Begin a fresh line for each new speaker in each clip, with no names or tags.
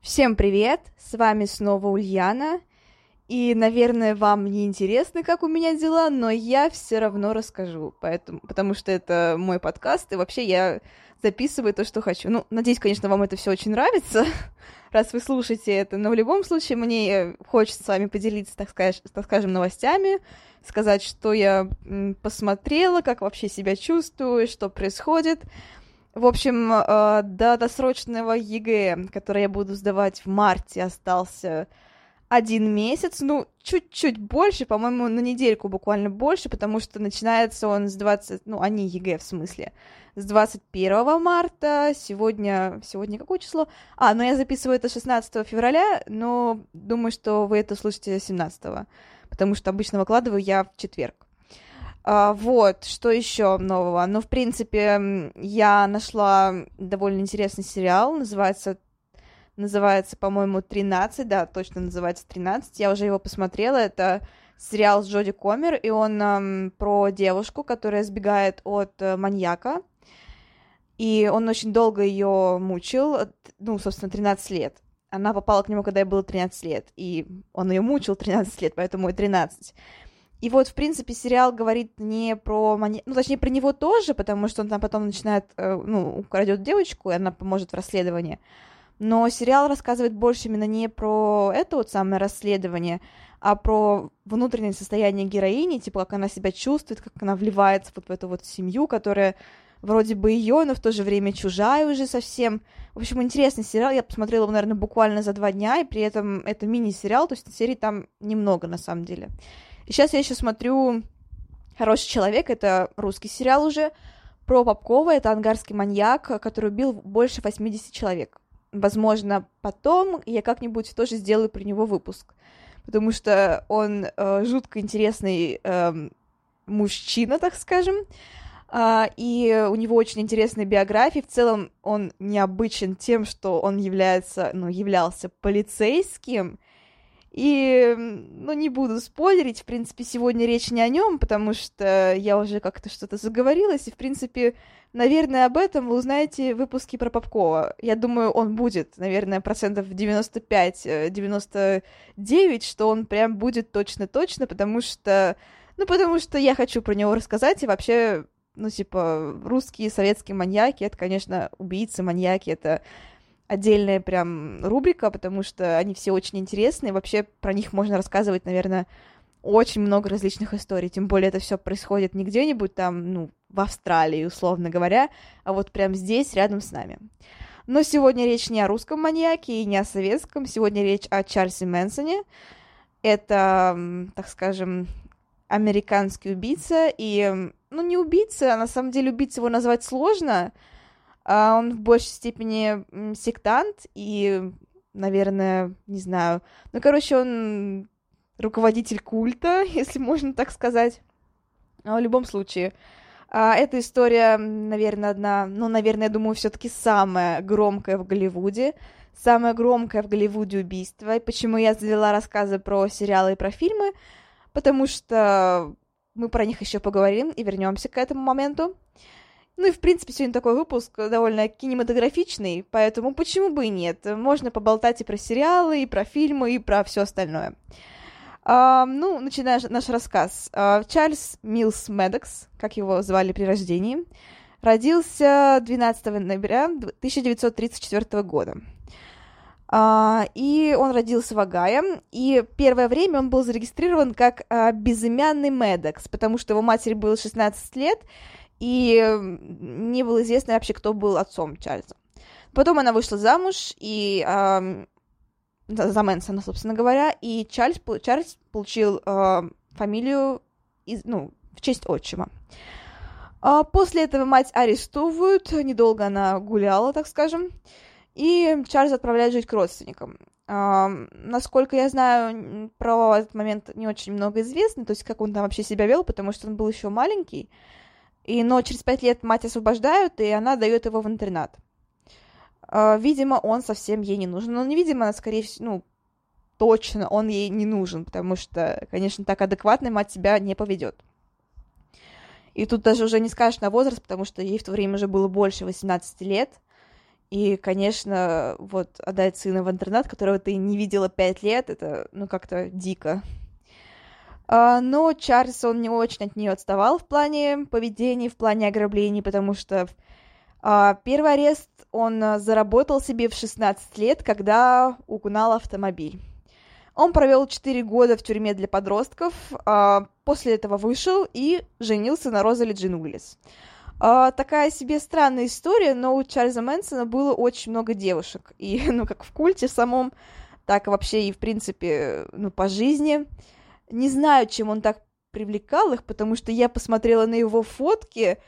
Всем привет! С вами снова Ульяна. И, наверное, вам не интересно, как у меня дела, но я все равно расскажу, поэтому, потому что это мой подкаст, и вообще я записываю то, что хочу. Ну, надеюсь, конечно, вам это все очень нравится, раз вы слушаете это, но в любом случае мне хочется с вами поделиться, так, сказать, так скажем, новостями, сказать, что я посмотрела, как вообще себя чувствую, что происходит. В общем, э, до досрочного ЕГЭ, который я буду сдавать в марте, остался один месяц, ну, чуть-чуть больше, по-моему, на недельку буквально больше, потому что начинается он с 20, ну, они ЕГЭ в смысле, с 21 марта, сегодня, сегодня какое число? А, ну, я записываю это 16 февраля, но думаю, что вы это слушаете 17 потому что обычно выкладываю я в четверг. А, вот, что еще нового? Ну, в принципе, я нашла довольно интересный сериал, называется, называется, по-моему, «13», да, точно называется «13», я уже его посмотрела, это сериал с Джоди Комер, и он эм, про девушку, которая сбегает от э, маньяка, и он очень долго ее мучил, ну, собственно, 13 лет. Она попала к нему, когда ей было 13 лет, и он ее мучил 13 лет, поэтому и 13. И вот, в принципе, сериал говорит не про маньяка, ну, точнее, про него тоже, потому что он там потом начинает, э, ну, украдет девочку, и она поможет в расследовании. Но сериал рассказывает больше именно не про это вот самое расследование, а про внутреннее состояние героини, типа, как она себя чувствует, как она вливается вот в эту вот семью, которая вроде бы ее, но в то же время чужая уже совсем. В общем, интересный сериал. Я посмотрела его, наверное, буквально за два дня, и при этом это мини-сериал, то есть серий там немного на самом деле. И сейчас я еще смотрю «Хороший человек», это русский сериал уже, про Попкова, это ангарский маньяк, который убил больше 80 человек. Возможно, потом я как-нибудь тоже сделаю про него выпуск, потому что он э, жутко интересный э, мужчина, так скажем, э, и у него очень интересная биография. В целом он необычен тем, что он является, ну, являлся полицейским, и, ну, не буду спойлерить, в принципе, сегодня речь не о нем, потому что я уже как-то что-то заговорилась, и, в принципе, наверное, об этом вы узнаете в выпуске про Попкова. Я думаю, он будет, наверное, процентов 95-99, э, что он прям будет точно-точно, потому что, ну, потому что я хочу про него рассказать, и вообще, ну, типа, русские советские маньяки, это, конечно, убийцы, маньяки, это отдельная прям рубрика, потому что они все очень интересные. Вообще про них можно рассказывать, наверное, очень много различных историй. Тем более это все происходит не где-нибудь там, ну, в Австралии, условно говоря, а вот прям здесь, рядом с нами. Но сегодня речь не о русском маньяке и не о советском. Сегодня речь о Чарльзе Мэнсоне. Это, так скажем, американский убийца. И, ну, не убийца, а на самом деле убийца его назвать сложно. А он в большей степени сектант и, наверное, не знаю. Ну, короче, он руководитель культа, если можно так сказать. В любом случае, а, эта история, наверное, одна, ну, наверное, я думаю, все-таки самая громкая в Голливуде. Самое громкое в Голливуде убийство. И почему я завела рассказы про сериалы и про фильмы? Потому что мы про них еще поговорим и вернемся к этому моменту. Ну и, в принципе, сегодня такой выпуск довольно кинематографичный, поэтому почему бы и нет? Можно поболтать и про сериалы, и про фильмы, и про все остальное. Uh, ну, начинаем наш рассказ. Uh, Чарльз Милс Медекс, как его звали при рождении, родился 12 ноября 1934 года. Uh, и он родился в Огайо, и первое время он был зарегистрирован как uh, безымянный Медекс, потому что его матери было 16 лет, и не было известно вообще, кто был отцом Чарльза. Потом она вышла замуж, и э, за Мэнсона, собственно говоря, и Чарльз, Чарльз получил э, фамилию из, ну, в честь отчима. А после этого мать арестовывают, недолго она гуляла, так скажем, и Чарльз отправляет жить к родственникам. Uh, насколько я знаю, про этот момент не очень много известно, то есть как он там вообще себя вел, потому что он был еще маленький. И, но через пять лет мать освобождают, и она дает его в интернат. Uh, видимо, он совсем ей не нужен. Ну, невидимо, скорее всего, ну, точно он ей не нужен, потому что, конечно, так адекватная мать себя не поведет. И тут даже уже не скажешь на возраст, потому что ей в то время уже было больше 18 лет — и, конечно, вот отдать сына в интернат, которого ты не видела пять лет, это, ну, как-то дико. А, но Чарльз, он не очень от нее отставал в плане поведения, в плане ограблений, потому что а, первый арест он заработал себе в 16 лет, когда угнал автомобиль. Он провел 4 года в тюрьме для подростков, а, после этого вышел и женился на Розали Джин Уиллис. А, такая себе странная история, но у Чарльза Мэнсона было очень много девушек. И, ну, как в культе самом, так вообще и, в принципе, ну, по жизни. Не знаю, чем он так привлекал их, потому что я посмотрела на его фотки,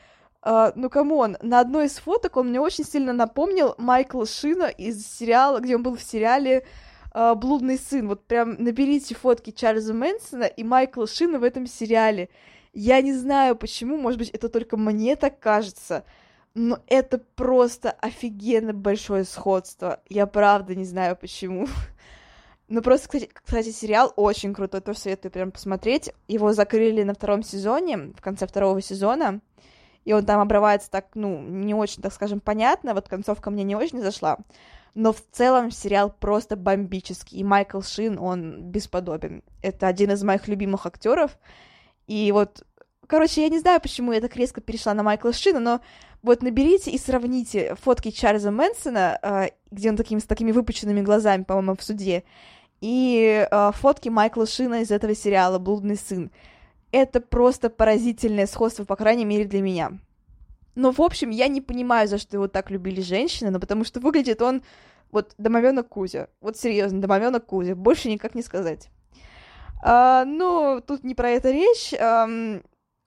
Э, ну, come on, на одной из фоток он мне очень сильно напомнил Майкла Шина из сериала, где он был в сериале uh, «Блудный сын». Вот прям наберите фотки Чарльза Мэнсона и Майкла Шина в этом сериале. Я не знаю почему, может быть, это только мне так кажется, но это просто офигенно большое сходство. Я правда не знаю почему. Ну, просто, кстати, кстати, сериал очень крутой, тоже советую прям посмотреть. Его закрыли на втором сезоне, в конце второго сезона, и он там обрывается так, ну, не очень, так скажем, понятно, вот концовка мне не очень зашла, но в целом сериал просто бомбический, и Майкл Шин, он бесподобен. Это один из моих любимых актеров, и вот, короче, я не знаю, почему я так резко перешла на Майкла Шина, но вот наберите и сравните фотки Чарльза Мэнсона, э, где он такими, с такими выпученными глазами, по-моему, в суде, и э, фотки Майкла Шина из этого сериала «Блудный сын». Это просто поразительное сходство, по крайней мере, для меня. Но, в общем, я не понимаю, за что его так любили женщины, но потому что выглядит он вот домовенок Кузя. Вот серьезно, домовенок Кузя. Больше никак не сказать. А, но тут не про это речь. А,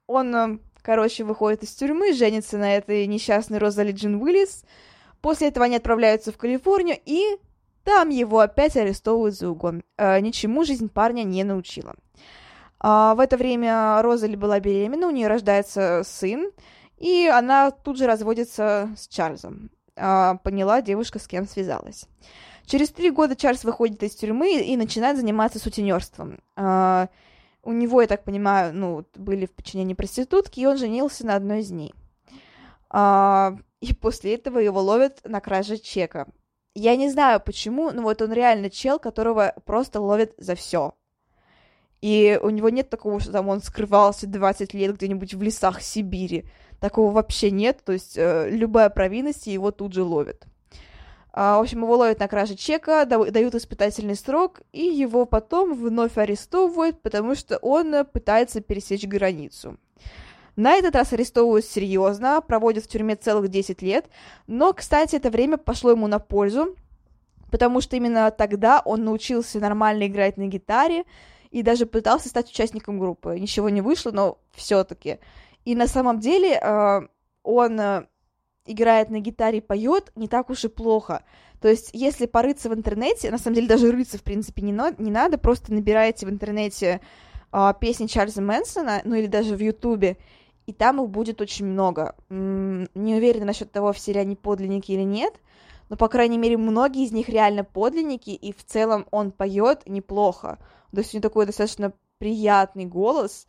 он, короче, выходит из тюрьмы, женится на этой несчастной Розали Джин Уиллис. После этого они отправляются в Калифорнию, и там его опять арестовывают за угон. А, ничему жизнь парня не научила. А, в это время Розали была беременна, у нее рождается сын, и она тут же разводится с Чарльзом. А, поняла девушка, с кем связалась. Через три года Чарльз выходит из тюрьмы и начинает заниматься сутенерством. Uh, у него, я так понимаю, ну, были в подчинении проститутки, и он женился на одной из. Uh, и после этого его ловят на краже чека. Я не знаю почему, но вот он реально чел, которого просто ловят за все. И у него нет такого, что там он скрывался 20 лет где-нибудь в лесах Сибири. Такого вообще нет. То есть э, любая провинность его тут же ловят. А, в общем, его ловят на краже чека, дают испытательный срок, и его потом вновь арестовывают, потому что он пытается пересечь границу. На этот раз арестовывают серьезно, проводят в тюрьме целых 10 лет, но, кстати, это время пошло ему на пользу, потому что именно тогда он научился нормально играть на гитаре и даже пытался стать участником группы. Ничего не вышло, но все-таки. И на самом деле а, он играет на гитаре, поет, не так уж и плохо. То есть, если порыться в интернете, на самом деле даже рыться, в принципе, не, на, не надо, просто набираете в интернете э, песни Чарльза Мэнсона, ну или даже в Ютубе, и там их будет очень много. Не уверена насчет того, все ли они подлинники или нет, но, по крайней мере, многие из них реально подлинники, и в целом он поет неплохо. То есть у него такой достаточно приятный голос,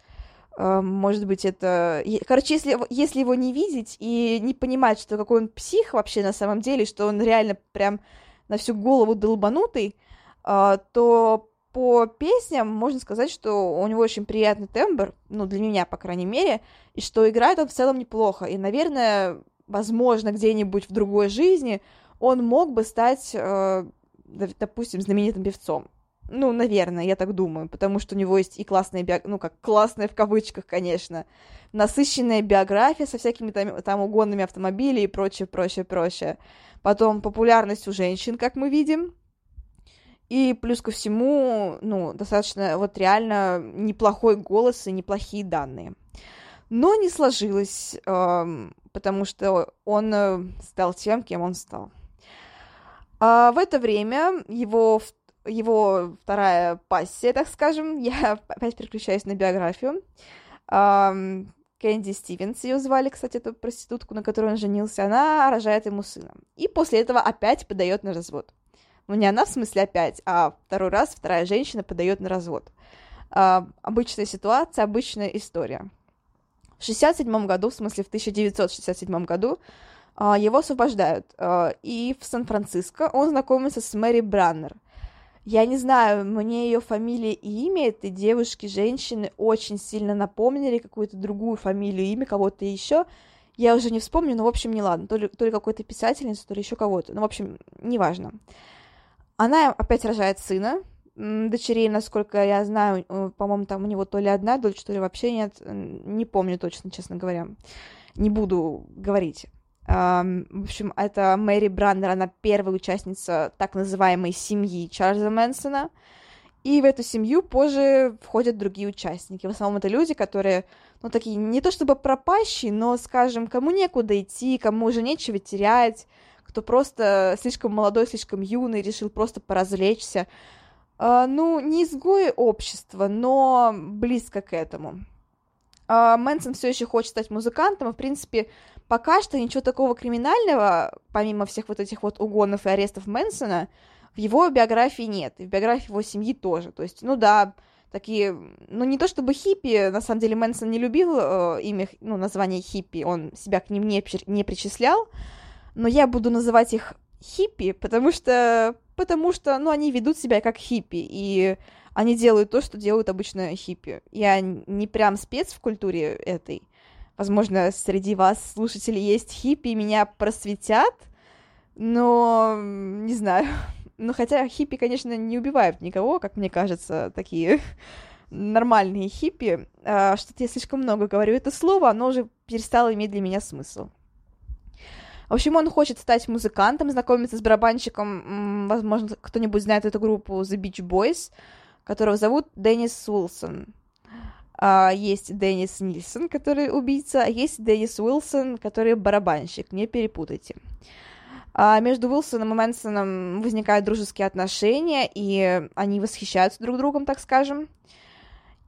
Эм, может быть, это... Короче, если, если его не видеть и не понимать, что какой он псих вообще на самом деле, что он реально прям на всю голову долбанутый, э, то по песням можно сказать, что у него очень приятный тембр, ну, для меня, по крайней мере, и что играет он в целом неплохо. И, наверное, возможно, где-нибудь в другой жизни он мог бы стать, э, допустим, знаменитым певцом. Ну, наверное, я так думаю, потому что у него есть и классная биография, ну, как классная в кавычках, конечно, насыщенная биография со всякими там, там угонными автомобилями и прочее, прочее, прочее. Потом популярность у женщин, как мы видим. И плюс ко всему, ну, достаточно вот реально неплохой голос и неплохие данные. Но не сложилось, э, потому что он э, стал тем, кем он стал. А в это время его, его вторая пассия, так скажем, я опять переключаюсь на биографию, Кэнди Стивенс ее звали, кстати, эту проститутку, на которой он женился, она рожает ему сына. И после этого опять подает на развод. Ну, не она в смысле опять, а второй раз вторая женщина подает на развод. А, обычная ситуация, обычная история. В 67 году, в смысле в 1967 году, а, его освобождают. А, и в Сан-Франциско он знакомится с Мэри Браннер. Я не знаю, мне ее фамилия и имя этой девушки, женщины очень сильно напомнили какую-то другую фамилию, имя кого-то еще. Я уже не вспомню, но, в общем, не ладно. То ли, то ли какой-то писательница, то ли еще кого-то. Ну, в общем, неважно. Она опять рожает сына, дочерей, насколько я знаю, по-моему, там у него то ли одна дочь, то ли вообще нет, не помню точно, честно говоря. Не буду говорить. В общем, это Мэри Брандер, она первая участница так называемой семьи Чарльза Мэнсона. И в эту семью позже входят другие участники. В основном это люди, которые, ну, такие, не то чтобы пропащие, но, скажем, кому некуда идти, кому уже нечего терять, кто просто слишком молодой, слишком юный, решил просто поразвлечься. Uh, ну, не изгои общества, но близко к этому. Uh, Мэнсон все еще хочет стать музыкантом, и, в принципе, пока что ничего такого криминального, помимо всех вот этих вот угонов и арестов Мэнсона, в его биографии нет, и в биографии его семьи тоже. То есть, ну да, такие, ну не то чтобы хиппи, на самом деле Мэнсон не любил э, имя, ну, название хиппи, он себя к ним не, не причислял, но я буду называть их хиппи, потому что, потому что, ну, они ведут себя как хиппи, и они делают то, что делают обычно хиппи. Я не прям спец в культуре этой, Возможно, среди вас, слушателей, есть хиппи, и меня просветят, но не знаю. Но хотя хиппи, конечно, не убивают никого, как мне кажется, такие нормальные хиппи. А, что-то я слишком много говорю это слово, оно уже перестало иметь для меня смысл. В общем, он хочет стать музыкантом, знакомиться с барабанщиком, возможно, кто-нибудь знает эту группу The Beach Boys, которого зовут Деннис Уилсон. А, есть Деннис Нильсон, который убийца, а есть Деннис Уилсон, который барабанщик, не перепутайте. А между Уилсоном и Мэнсоном возникают дружеские отношения, и они восхищаются друг другом, так скажем.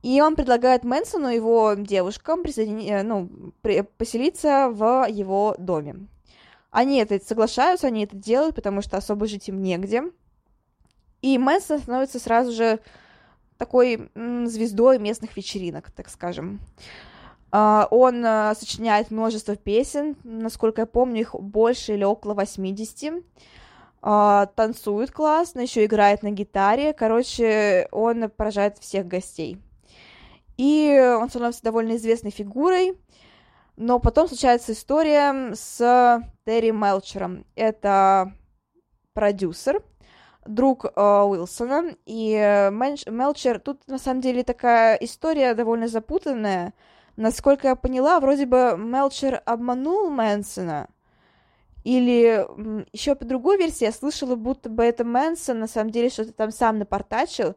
И он предлагает Мэнсону и его девушкам присоедини... Э, ну, при... поселиться в его доме. Они это соглашаются, они это делают, потому что особо жить им негде. И Мэнсон становится сразу же такой звездой местных вечеринок, так скажем. Uh, он uh, сочиняет множество песен, насколько я помню, их больше или около 80. Uh, а, танцует классно, еще играет на гитаре. Короче, он поражает всех гостей. И он становится довольно известной фигурой. Но потом случается история с Терри Мелчером. Это продюсер, друг э, Уилсона, и э, Мелчер, тут на самом деле такая история довольно запутанная. Насколько я поняла, вроде бы Мелчер обманул Мэнсона, или еще по другой версии я слышала, будто бы это Мэнсон на самом деле что-то там сам напортачил,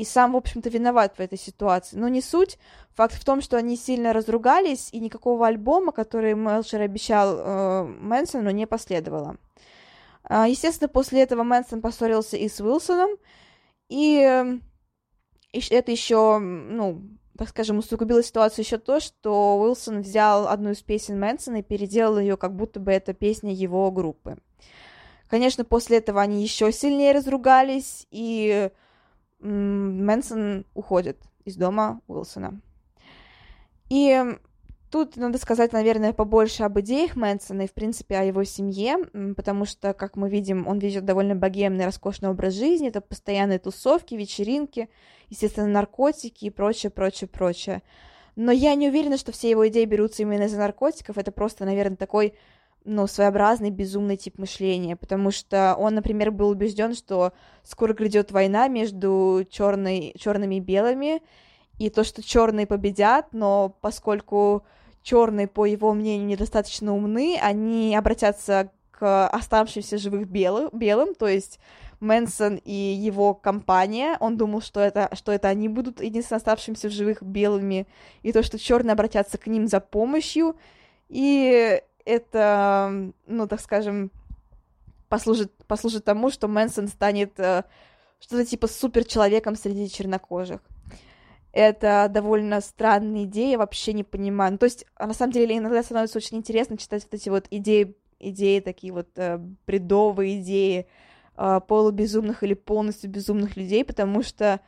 и сам, в общем-то, виноват в этой ситуации. Но не суть. Факт в том, что они сильно разругались, и никакого альбома, который Мелчер обещал э, Мэнсону, не последовало. А, естественно, после этого Мэнсон поссорился и с Уилсоном, и это еще, ну, так скажем, усугубило ситуацию еще то, что Уилсон взял одну из песен Мэнсона и переделал ее, как будто бы это песня его группы. Конечно, после этого они еще сильнее разругались, и Мэнсон уходит из дома Уилсона. И Тут надо сказать, наверное, побольше об идеях Мэнсона и, в принципе, о его семье, потому что, как мы видим, он ведет довольно богемный, роскошный образ жизни, это постоянные тусовки, вечеринки, естественно, наркотики и прочее, прочее, прочее. Но я не уверена, что все его идеи берутся именно из-за наркотиков, это просто, наверное, такой, ну, своеобразный, безумный тип мышления, потому что он, например, был убежден, что скоро грядет война между черной, черными и белыми, и то, что черные победят, но поскольку черные, по его мнению, недостаточно умны, они обратятся к оставшимся живых белым, белым, то есть Мэнсон и его компания, он думал, что это, что это они будут единственно оставшимся в живых белыми, и то, что черные обратятся к ним за помощью, и это, ну, так скажем, послужит, послужит тому, что Мэнсон станет э, что-то типа суперчеловеком среди чернокожих. Это довольно странная идея, вообще не понимаю. Ну, то есть, а на самом деле, иногда становится очень интересно читать вот эти вот идеи, идеи такие вот э, бредовые идеи э, полубезумных или полностью безумных людей, потому что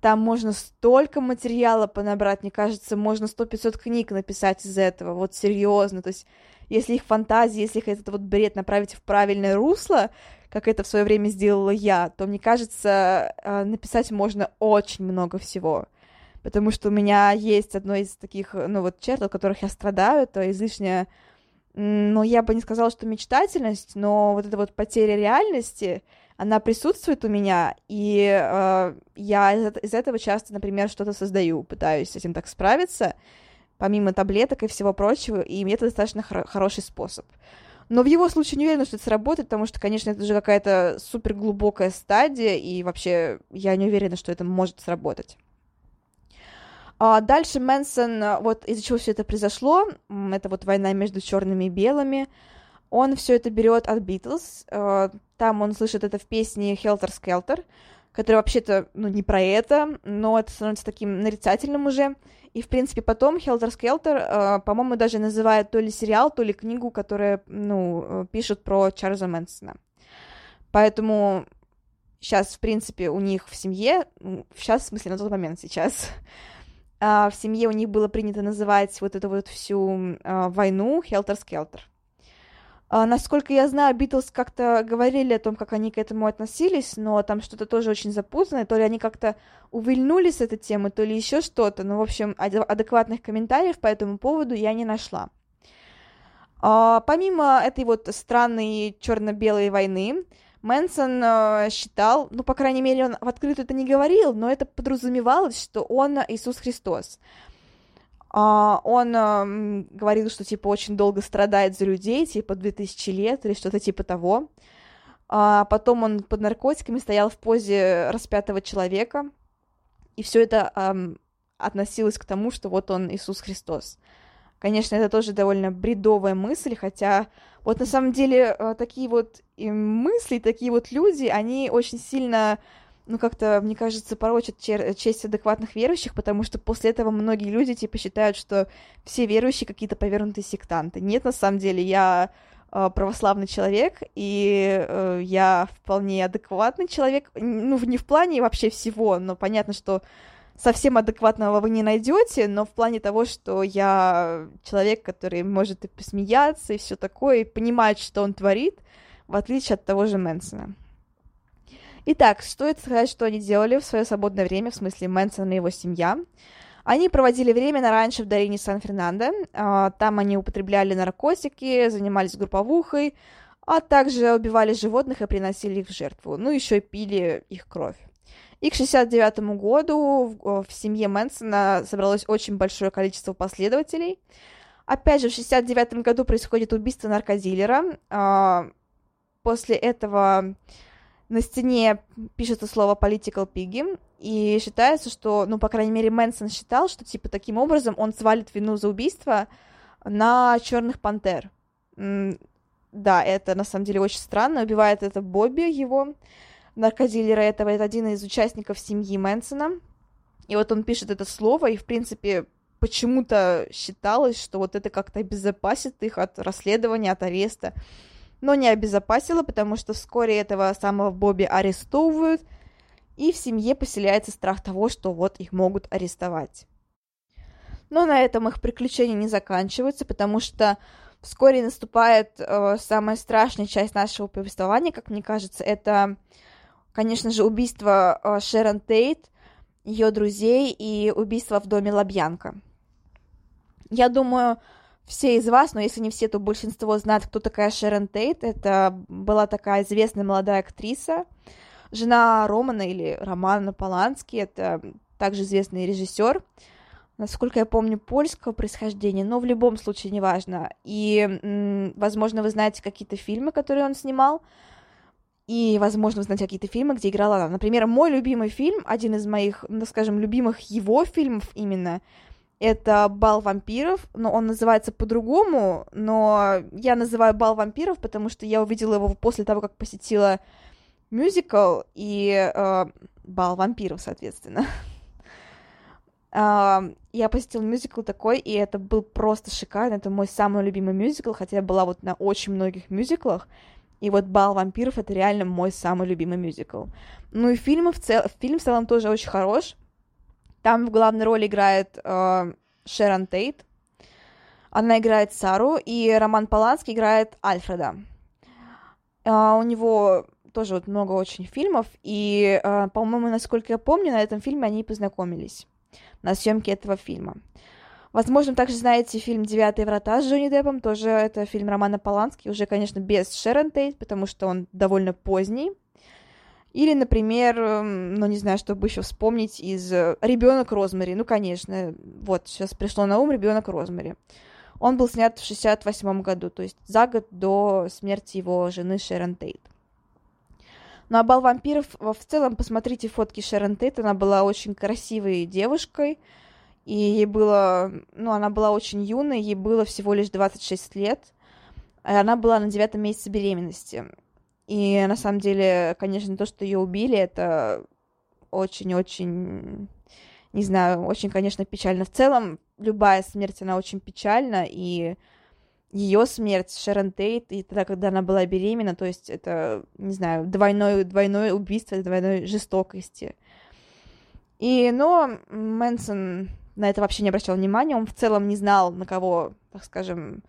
там можно столько материала понабрать, мне кажется, можно сто пятьсот книг написать из этого, вот серьезно, то есть если их фантазии, если их этот вот бред направить в правильное русло, как это в свое время сделала я, то, мне кажется, э, написать можно очень много всего. Потому что у меня есть одно из таких, ну вот, черт, от которых я страдаю, это излишняя, ну, я бы не сказала, что мечтательность, но вот эта вот потеря реальности, она присутствует у меня, и э, я из, из этого часто, например, что-то создаю, пытаюсь с этим так справиться, помимо таблеток и всего прочего, и мне это достаточно хор- хороший способ. Но в его случае не уверена, что это сработает, потому что, конечно, это же какая-то супер глубокая стадия, и вообще я не уверена, что это может сработать. А дальше Мэнсон, вот из-за чего все это произошло, это вот война между черными и белыми, он все это берет от Битлз. Э, там он слышит это в песне Skelter, которая вообще-то, ну, не про это, но это становится таким нарицательным уже. И, в принципе, потом Skelter, э, по-моему, даже называют то ли сериал, то ли книгу, которая, ну, э, пишут про Чарльза Мэнсона. Поэтому сейчас, в принципе, у них в семье, сейчас, в смысле, на тот момент сейчас, в семье у них было принято называть вот эту вот всю войну. А, насколько я знаю, Битлз как-то говорили о том, как они к этому относились, но там что-то тоже очень запутанное, то ли они как-то увильнули с этой темы, то ли еще что-то, но, в общем, адекватных комментариев по этому поводу я не нашла. А, помимо этой вот странной черно-белой войны, Мэнсон э, считал, ну, по крайней мере, он в открытую это не говорил, но это подразумевалось, что он Иисус Христос. Uh, он говорил, что, типа, очень долго страдает за людей, типа, 2000 лет или что-то типа того. Uh, потом он под наркотиками стоял в позе распятого человека, и все это um, относилось к тому, что вот он Иисус Христос. Конечно, это тоже довольно бредовая мысль, хотя вот на самом деле uh, такие вот мысли, такие вот люди, они очень сильно ну, как-то, мне кажется, порочат честь адекватных верующих, потому что после этого многие люди, типа, считают, что все верующие какие-то повернутые сектанты. Нет, на самом деле, я э, православный человек, и э, я вполне адекватный человек, ну, не в плане вообще всего, но понятно, что совсем адекватного вы не найдете, но в плане того, что я человек, который может и посмеяться, и все такое, и понимает, что он творит, в отличие от того же Мэнсона. Итак, стоит сказать, что они делали в свое свободное время, в смысле Мэнсон и его семья. Они проводили время на раньше в долине Сан-Фернандо. А, там они употребляли наркотики, занимались групповухой, а также убивали животных и приносили их в жертву. Ну, еще и пили их кровь. И к 69 году в, в семье Мэнсона собралось очень большое количество последователей. Опять же, в 69 году происходит убийство наркодилера. А, после этого на стене пишется слово political piggy, и считается, что, ну, по крайней мере, Мэнсон считал, что, типа, таким образом он свалит вину за убийство на черных пантер. Да, это на самом деле очень странно. Убивает это Бобби, его наркодилера этого, это один из участников семьи Мэнсона. И вот он пишет это слово, и, в принципе, почему-то считалось, что вот это как-то обезопасит их от расследования, от ареста но не обезопасила, потому что вскоре этого самого Бобби арестовывают, и в семье поселяется страх того, что вот их могут арестовать. Но на этом их приключения не заканчиваются, потому что вскоре наступает э, самая страшная часть нашего повествования, как мне кажется, это, конечно же, убийство э, Шерон Тейт, ее друзей и убийство в доме Лабьянка. Я думаю, все из вас, но если не все, то большинство знают, кто такая Шерон Тейт. Это была такая известная молодая актриса, жена Романа или Романа Полански, это также известный режиссер, насколько я помню, польского происхождения, но в любом случае неважно. И, возможно, вы знаете какие-то фильмы, которые он снимал, и, возможно, вы знаете какие-то фильмы, где играла она. Например, мой любимый фильм, один из моих, ну, скажем, любимых его фильмов именно, Это «Бал вампиров», но он называется по-другому, но я называю «Бал вампиров», потому что я увидела его после того, как посетила мюзикл и э, «Бал вампиров», соответственно. Uh, я посетила мюзикл такой, и это был просто шикарно. Это мой самый любимый мюзикл, хотя я была вот на очень многих мюзиклах. И вот «Бал вампиров» — это реально мой самый любимый мюзикл. Ну и фильм в, цел... фильм в целом тоже очень хорош. Там в главной роли играет э, Шерон Тейт. Она играет Сару, и Роман Поланский играет Альфреда. Э, у него тоже вот много очень фильмов, и, э, по-моему, насколько я помню, на этом фильме они познакомились на съемке этого фильма. Возможно, также знаете фильм «Девятые врата» с Джонни Деппом, тоже это фильм Романа Полански, уже, конечно, без Шерон Тейт, потому что он довольно поздний. Или, например, эм, ну, не знаю, чтобы еще вспомнить из э, Ребенок Розмари. Ну, конечно, вот, сейчас пришло на ум Ребенок Розмари. Он был снят в 68 году, то есть за год до смерти его жены Шерон Тейт. Ну, а «Бал вампиров» в целом, посмотрите фотки Шерон Тейт, она была очень красивой девушкой, и ей было, ну, она была очень юной, ей было всего лишь 26 лет, и она была на девятом месяце беременности. И на самом деле, конечно, то, что ее убили, это очень-очень, не знаю, очень, конечно, печально. В целом, любая смерть, она очень печальна, и ее смерть, Шерон Тейт, и тогда, когда она была беременна, то есть это, не знаю, двойное, двойное убийство, двойной жестокости. И, но Мэнсон на это вообще не обращал внимания, он в целом не знал, на кого, так скажем,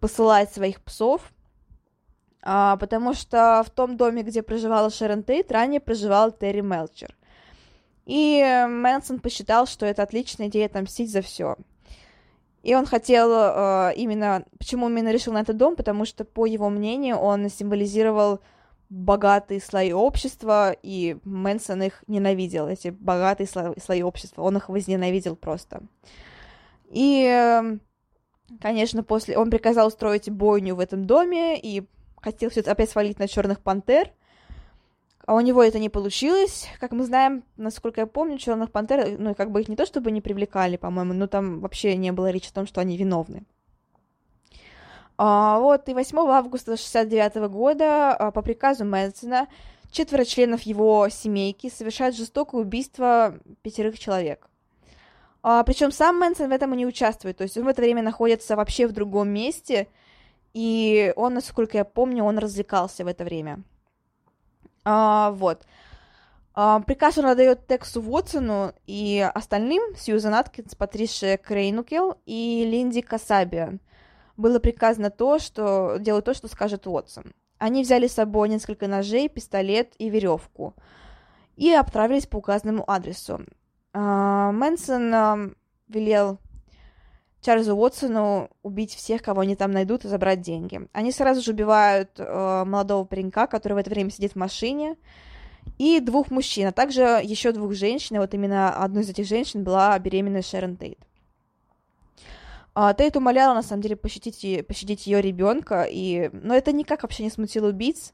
посылать своих псов, а, потому что в том доме, где проживала Шерон Тейт, ранее проживал Терри Мелчер. И Мэнсон посчитал, что это отличная идея отомстить за все. И он хотел э, именно... Почему именно решил на этот дом? Потому что, по его мнению, он символизировал богатые слои общества, и Мэнсон их ненавидел, эти богатые слои, слои общества. Он их возненавидел просто. И, конечно, после... Он приказал устроить бойню в этом доме, и хотел все это опять свалить на черных пантер, а у него это не получилось. Как мы знаем, насколько я помню, черных пантер, ну, как бы их не то чтобы не привлекали, по-моему, но там вообще не было речи о том, что они виновны. А, вот, и 8 августа 69 года а, по приказу Мэнсона четверо членов его семейки совершают жестокое убийство пятерых человек. А, причем сам Мэнсон в этом и не участвует, то есть он в это время находится вообще в другом месте, и он, насколько я помню, он развлекался в это время. А, вот. А, приказ он отдает Тексу Уотсону и остальным, Сьюзан Аткинс, Патрише Крейнукел и Линди Касабиан. Было приказано то, что делать то, что скажет Уотсон. Они взяли с собой несколько ножей, пистолет и веревку и отправились по указанному адресу. А, Мэнсон а, велел Чарльзу Уотсону убить всех, кого они там найдут, и забрать деньги. Они сразу же убивают э, молодого паренька, который в это время сидит в машине, и двух мужчин, а также еще двух женщин. И вот именно одной из этих женщин была беременная Шерон Тейт. А, Тейт умоляла, на самом деле, пощадить, пощадить ее ребенка, и... но это никак вообще не смутило убийц.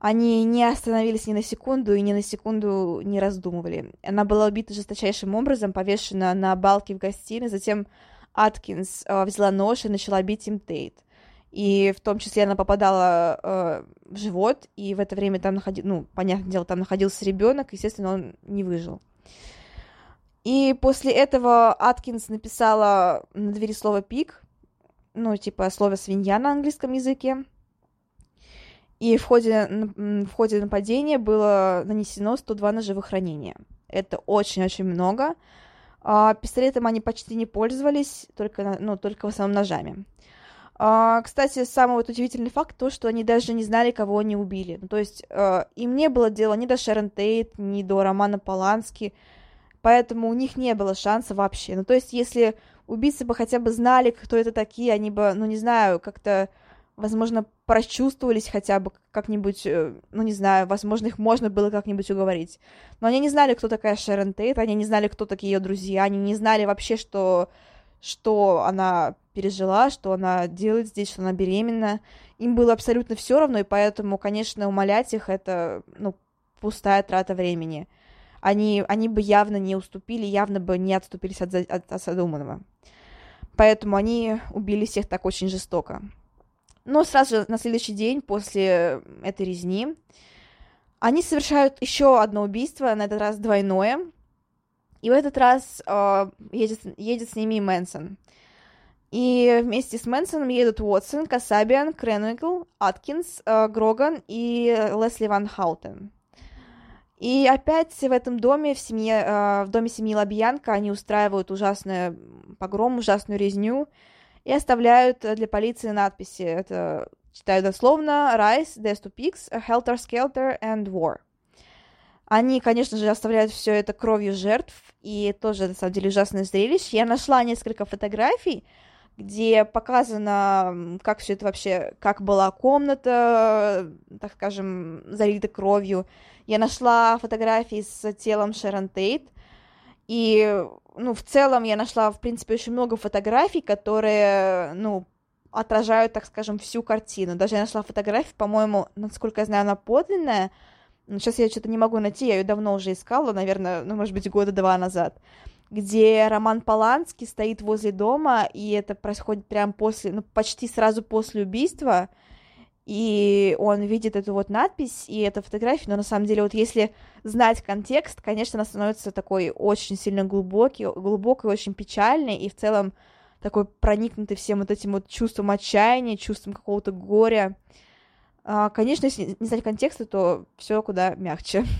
Они не остановились ни на секунду и ни на секунду не раздумывали. Она была убита жесточайшим образом, повешена на балке в гостиной, затем Аткинс э, взяла нож и начала бить им Тейт. И в том числе она попадала э, в живот, и в это время там находил, ну, понятное дело, там находился ребенок, естественно, он не выжил. И после этого Аткинс написала на двери слово пик, ну, типа слово свинья на английском языке. И в ходе, в ходе нападения было нанесено 102 ножевых ранения. Это очень-очень много. А, пистолетом они почти не пользовались, только, ну, только в основном ножами. А, кстати, самый вот удивительный факт то, что они даже не знали, кого они убили. Ну, то есть а, им не было дела ни до Шерон Тейт, ни до Романа Полански, поэтому у них не было шанса вообще. Ну, то есть если убийцы бы хотя бы знали, кто это такие, они бы, ну, не знаю, как-то возможно, прочувствовались хотя бы как-нибудь, э, ну, не знаю, возможно, их можно было как-нибудь уговорить. Но они не знали, кто такая Шерон Тейт, они не знали, кто такие ее друзья, они не знали вообще, что, что она пережила, что она делает здесь, что она беременна. Им было абсолютно все равно, и поэтому, конечно, умолять их это, ну, пустая трата времени. они, они бы явно не уступили, явно бы не отступились от, от, от задуманного. Поэтому они убили всех так очень жестоко. Но сразу же на следующий день после этой резни они совершают еще одно убийство, на этот раз двойное. И в этот раз э, едет, едет с ними Мэнсон. И вместе с Мэнсоном едут Уотсон, Касабиан, Кренвилл, Аткинс, э, Гроган и Лесли Ван Хаутен. И опять в этом доме, в, семье, э, в доме семьи Лабьянка, они устраивают ужасный погром, ужасную резню и оставляют для полиции надписи. Это читаю дословно «Rise, Death to Pigs, Helter Skelter and War». Они, конечно же, оставляют все это кровью жертв, и тоже, на самом деле, ужасное зрелище. Я нашла несколько фотографий, где показано, как все это вообще, как была комната, так скажем, залита кровью. Я нашла фотографии с телом Шерон Тейт, и, ну, в целом я нашла, в принципе, очень много фотографий, которые, ну, отражают, так скажем, всю картину. Даже я нашла фотографию, по-моему, насколько я знаю, она подлинная, но сейчас я что-то не могу найти, я ее давно уже искала, наверное, ну, может быть, года два назад. Где Роман Поланский стоит возле дома, и это происходит прямо после, ну, почти сразу после убийства, и он видит эту вот надпись и эту фотографию, но на самом деле вот если знать контекст, конечно, она становится такой очень сильно глубокий, глубокой, очень печальной, и в целом такой проникнутый всем вот этим вот чувством отчаяния, чувством какого-то горя. А, конечно, если не знать контекста, то все куда мягче.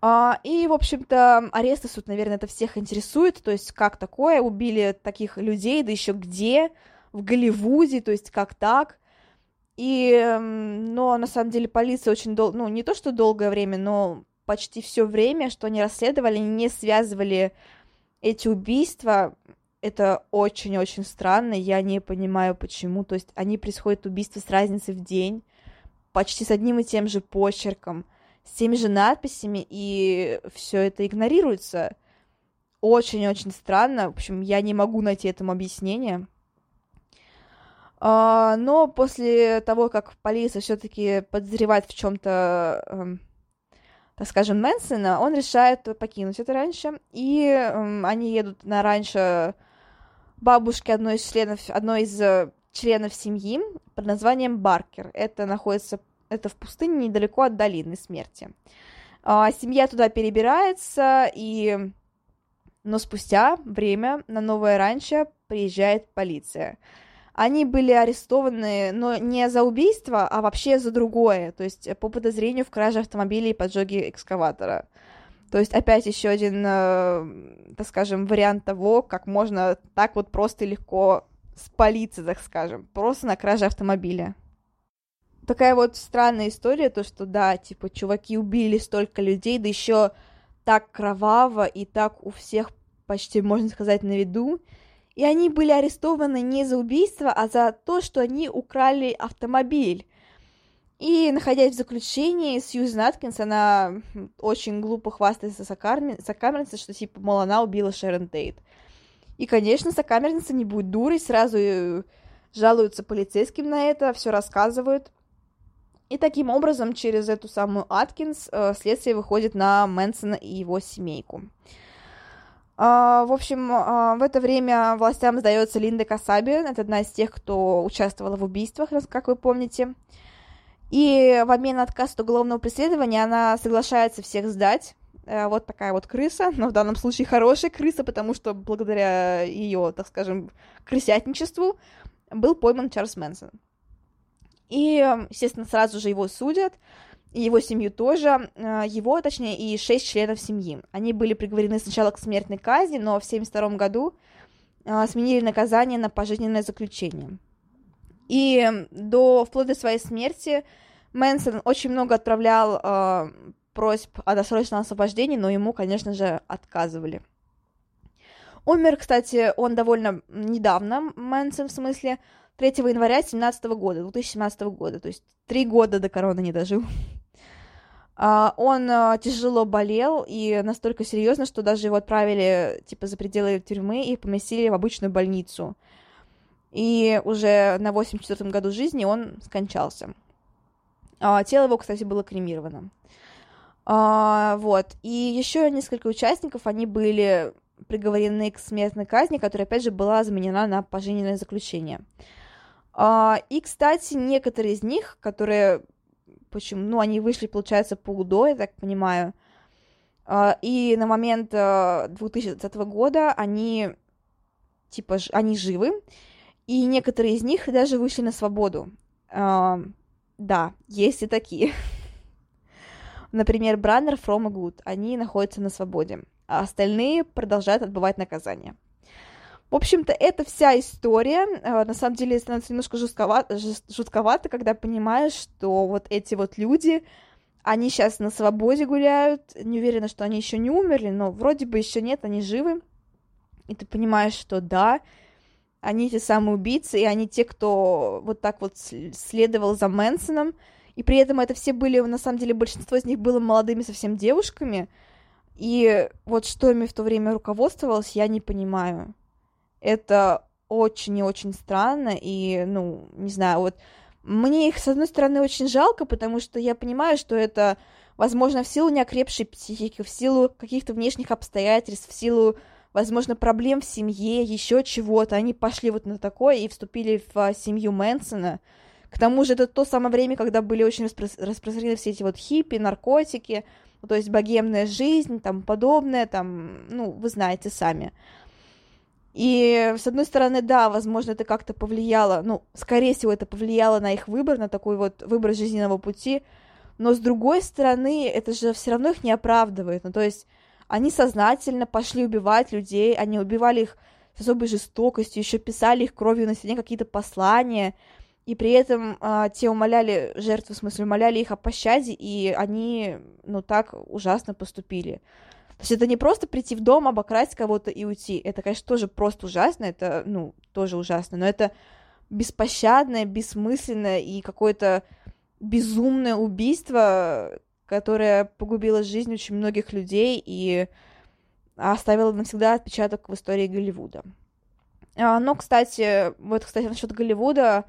А, и, в общем-то, аресты суд, наверное, это всех интересует, то есть как такое, убили таких людей, да еще где, в Голливуде, то есть как так. И, но на самом деле полиция очень долго, ну не то что долгое время, но почти все время, что они расследовали, не связывали эти убийства. Это очень-очень странно, я не понимаю почему. То есть они происходят убийства с разницей в день, почти с одним и тем же почерком с теми же надписями, и все это игнорируется. Очень-очень странно. В общем, я не могу найти этому объяснение. А, но после того, как полиция все-таки подозревает в чем-то, эм, так скажем, Мэнсона, он решает покинуть это раньше, и эм, они едут на раньше бабушки одной из членов, одной из э, членов семьи под названием Баркер. Это находится это в пустыне недалеко от долины смерти. А, семья туда перебирается, и... но спустя время на новое ранчо приезжает полиция. Они были арестованы, но не за убийство, а вообще за другое, то есть по подозрению в краже автомобиля и поджоге экскаватора. То есть опять еще один, э, так скажем, вариант того, как можно так вот просто и легко спалиться, так скажем, просто на краже автомобиля такая вот странная история, то, что, да, типа, чуваки убили столько людей, да еще так кроваво и так у всех почти, можно сказать, на виду. И они были арестованы не за убийство, а за то, что они украли автомобиль. И, находясь в заключении, Сьюзен Аткинс, она очень глупо хвастается сокамерницей, что, типа, мол, она убила Шерон Тейт. И, конечно, сокамерница не будет дурой, сразу э, жалуются полицейским на это, все рассказывают. И таким образом, через эту самую Аткинс э, следствие выходит на Мэнсона и его семейку. Uh, в общем, uh, в это время властям сдается Линда Касабиан, это одна из тех, кто участвовала в убийствах, как вы помните. И в обмен на отказ от уголовного преследования она соглашается всех сдать. Uh, вот такая вот крыса, но в данном случае хорошая крыса, потому что благодаря ее, так скажем, крысятничеству был пойман Чарльз Мэнсон. И, естественно, сразу же его судят, и его семью тоже, э, его, точнее, и шесть членов семьи. Они были приговорены сначала к смертной казни, но в 1972 году э, сменили наказание на пожизненное заключение. И до, вплоть до своей смерти Мэнсон очень много отправлял э, просьб о досрочном освобождении, но ему, конечно же, отказывали. Умер, кстати, он довольно недавно, Мэнсон в смысле, 3 января 2017 года, 2017 года, то есть три года до короны не дожил. Uh, он uh, тяжело болел и настолько серьезно, что даже его отправили типа за пределы тюрьмы и поместили в обычную больницу. И уже на 84-м году жизни он скончался. Uh, тело его, кстати, было кремировано. А, вот. И еще несколько участников, они были приговорены к смертной казни, которая, опять же, была заменена на пожизненное заключение. А, и, кстати, некоторые из них, которые, почему, ну, они вышли, получается, по УДО, я так понимаю, а, и на момент 2020 а, года они, типа, они живы, и некоторые из них даже вышли на свободу. А, да, есть и такие. Например, Браннер, Фром и Гуд, они находятся на свободе, а остальные продолжают отбывать наказание. В общем-то, это вся история. На самом деле, становится немножко жестковато, жестковато, когда понимаешь, что вот эти вот люди, они сейчас на свободе гуляют. Не уверена, что они еще не умерли, но вроде бы еще нет, они живы. И ты понимаешь, что да, они те самые убийцы, и они те, кто вот так вот следовал за Мэнсоном. И при этом это все были, на самом деле, большинство из них было молодыми совсем девушками. И вот что ими в то время руководствовалось, я не понимаю. Это очень и очень странно, и, ну, не знаю, вот мне их, с одной стороны, очень жалко, потому что я понимаю, что это, возможно, в силу неокрепшей психики, в силу каких-то внешних обстоятельств, в силу, возможно, проблем в семье, еще чего-то. Они пошли вот на такое и вступили в семью Мэнсона. К тому же это то самое время, когда были очень распро- распространены все эти вот хиппи, наркотики, то есть богемная жизнь, там подобное, там, ну, вы знаете сами. И, с одной стороны, да, возможно, это как-то повлияло, ну, скорее всего, это повлияло на их выбор, на такой вот выбор жизненного пути, но, с другой стороны, это же все равно их не оправдывает, ну, то есть они сознательно пошли убивать людей, они убивали их с особой жестокостью, еще писали их кровью на стене какие-то послания, и при этом а, те умоляли жертву, в смысле, умоляли их о пощаде, и они, ну, так ужасно поступили. То есть это не просто прийти в дом, обокрасть кого-то и уйти. Это, конечно, тоже просто ужасно, это, ну, тоже ужасно, но это беспощадное, бессмысленное и какое-то безумное убийство, которое погубило жизнь очень многих людей и оставило навсегда отпечаток в истории Голливуда. А, но, кстати, вот, кстати, насчет Голливуда,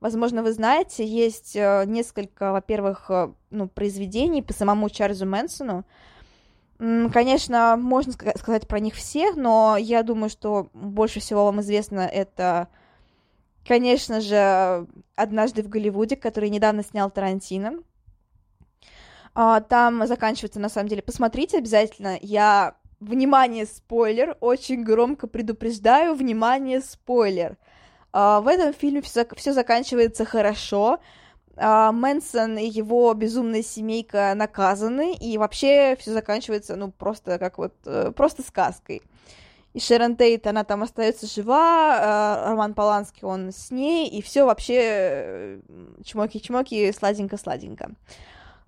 возможно, вы знаете, есть э, несколько, во-первых, э, ну, произведений по самому Чарльзу Мэнсону, Конечно, можно сказать про них всех, но я думаю, что больше всего вам известно это, конечно же, «Однажды в Голливуде», который недавно снял Тарантино. А, там заканчивается, на самом деле, посмотрите обязательно. Я, внимание, спойлер, очень громко предупреждаю, внимание, спойлер. А, в этом фильме все заканчивается хорошо, Мэнсон и его безумная семейка наказаны, и вообще все заканчивается, ну, просто как вот, э, просто сказкой. И Шерон Тейт, она там остается жива, а Роман Поланский, он с ней, и все вообще э, чмоки-чмоки, сладенько-сладенько.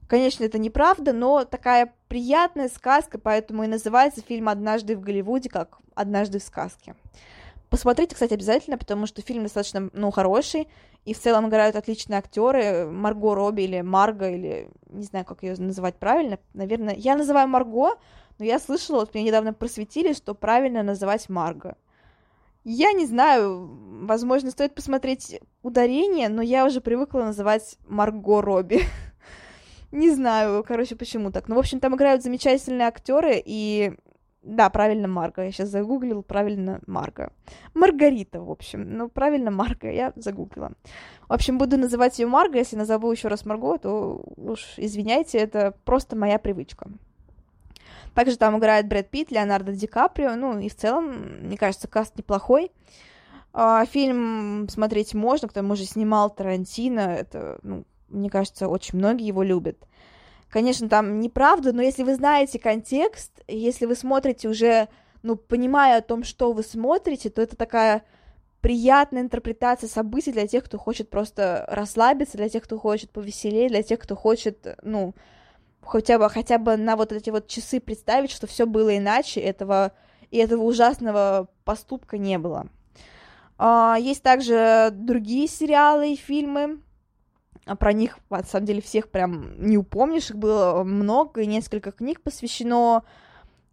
Конечно, это неправда, но такая приятная сказка, поэтому и называется фильм «Однажды в Голливуде» как «Однажды в сказке». Посмотрите, кстати, обязательно, потому что фильм достаточно, ну, хороший, и в целом играют отличные актеры. Марго Робби или Марго, или не знаю, как ее называть правильно. Наверное, я называю Марго, но я слышала, вот мне недавно просветили, что правильно называть Марго. Я не знаю, возможно, стоит посмотреть ударение, но я уже привыкла называть Марго Робби. Не знаю, короче, почему так. Ну, в общем, там играют замечательные актеры, и да, правильно Марга. Я сейчас загуглил, правильно Марга. Маргарита, в общем. Ну, правильно Марга, я загуглила. В общем, буду называть ее Марга. Если назову еще раз Марго, то уж извиняйте, это просто моя привычка. Также там играет Брэд Питт, Леонардо Ди Каприо. Ну, и в целом, мне кажется, каст неплохой. А, фильм смотреть можно, к тому же снимал Тарантино. Это, ну, мне кажется, очень многие его любят. Конечно, там неправда, но если вы знаете контекст, если вы смотрите уже, ну, понимая о том, что вы смотрите, то это такая приятная интерпретация событий для тех, кто хочет просто расслабиться, для тех, кто хочет повеселее, для тех, кто хочет, ну, хотя бы, хотя бы на вот эти вот часы представить, что все было иначе, этого, и этого ужасного поступка не было. А, есть также другие сериалы и фильмы, про них, на самом деле, всех прям не упомнишь, их было много, и несколько книг посвящено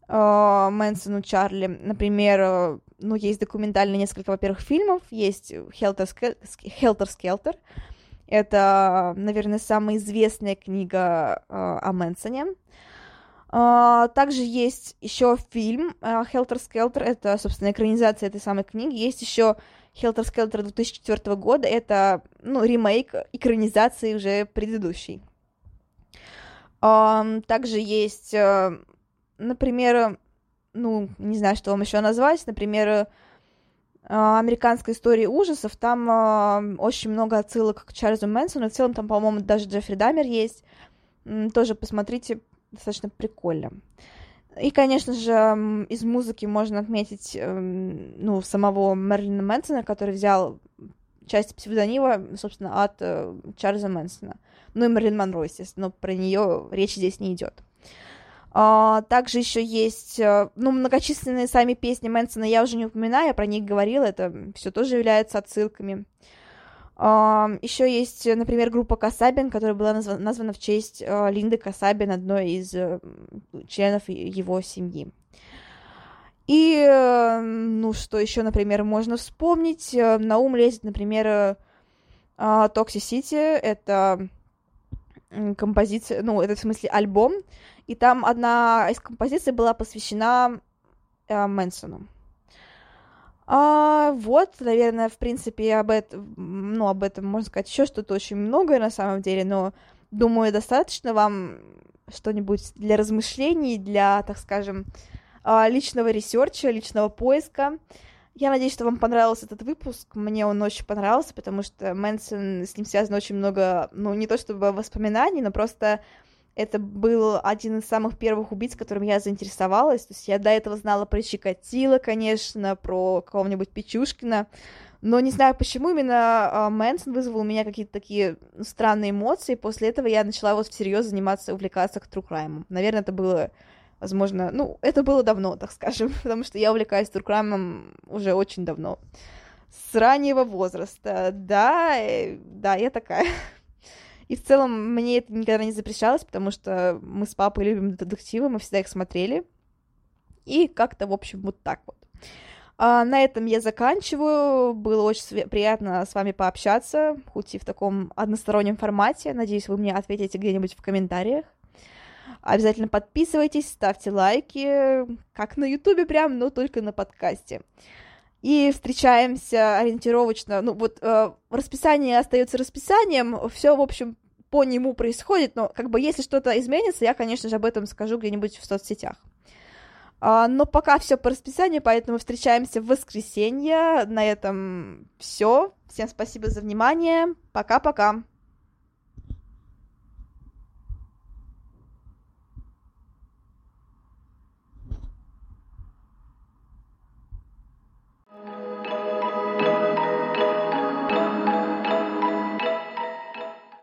э, Мэнсону Чарли. Например, э, ну, есть документально несколько, во-первых, фильмов, есть Хелтер Скелтер, это, наверное, самая известная книга э, о Мэнсоне. А, также есть еще фильм Хелтер Скелтер, это, собственно, экранизация этой самой книги. Есть еще Хелтер Скелтер 2004 года, это, ну, ремейк экранизации уже предыдущей. Также есть, э, например, ну, не знаю, что вам еще назвать, например, э, американской истории ужасов, там э, очень много отсылок к Чарльзу Мэнсону, в целом там, по-моему, даже Джеффри Дамер есть, тоже посмотрите, достаточно прикольно. И, конечно же, из музыки можно отметить, эм, ну, самого Мерлина Мэнсона, который взял часть псевдонима, собственно, от э, Чарльза Мэнсона. Ну и Мерлин Монро, естественно, но про нее речь здесь не идет. А, также еще есть, э, ну, многочисленные сами песни Мэнсона я уже не упоминаю, я про них говорила, это все тоже является отсылками. Еще есть, например, группа Касабин, которая была назва- названа в честь э, Линды Касабин, одной из э, членов его семьи. И, э, ну, что еще, например, можно вспомнить? На ум лезет, например, Toxicity, это композиция, ну, это в смысле альбом, и там одна из композиций была посвящена Мэнсону. А, вот, наверное, в принципе, об этом, ну, об этом можно сказать еще что-то очень многое на самом деле, но думаю, достаточно вам что-нибудь для размышлений, для, так скажем, а, личного research а, личного поиска. Я надеюсь, что вам понравился этот выпуск. Мне он очень понравился, потому что Мэнсон, с ним связано очень много, ну, не то чтобы воспоминаний, но просто это был один из самых первых убийц, которым я заинтересовалась. То есть я до этого знала про Чикатило, конечно, про кого-нибудь Печушкина, но не знаю, почему именно uh, Мэнсон вызвал у меня какие-то такие странные эмоции. После этого я начала вот всерьез заниматься, увлекаться к crime. Наверное, это было, возможно, ну, это было давно, так скажем, потому что я увлекаюсь crime уже очень давно. С раннего возраста. Да, э, да, я такая. И в целом мне это никогда не запрещалось, потому что мы с папой любим детективы, мы всегда их смотрели. И как-то, в общем, вот так вот. А, на этом я заканчиваю. Было очень приятно с вами пообщаться, хоть и в таком одностороннем формате. Надеюсь, вы мне ответите где-нибудь в комментариях. Обязательно подписывайтесь, ставьте лайки, как на ютубе прям, но только на подкасте. И встречаемся ориентировочно, ну вот э, расписание остается расписанием, все, в общем, по нему происходит, но как бы если что-то изменится, я, конечно же, об этом скажу где-нибудь в соцсетях. А, но пока все по расписанию, поэтому встречаемся в воскресенье. На этом все. Всем спасибо за внимание. Пока-пока.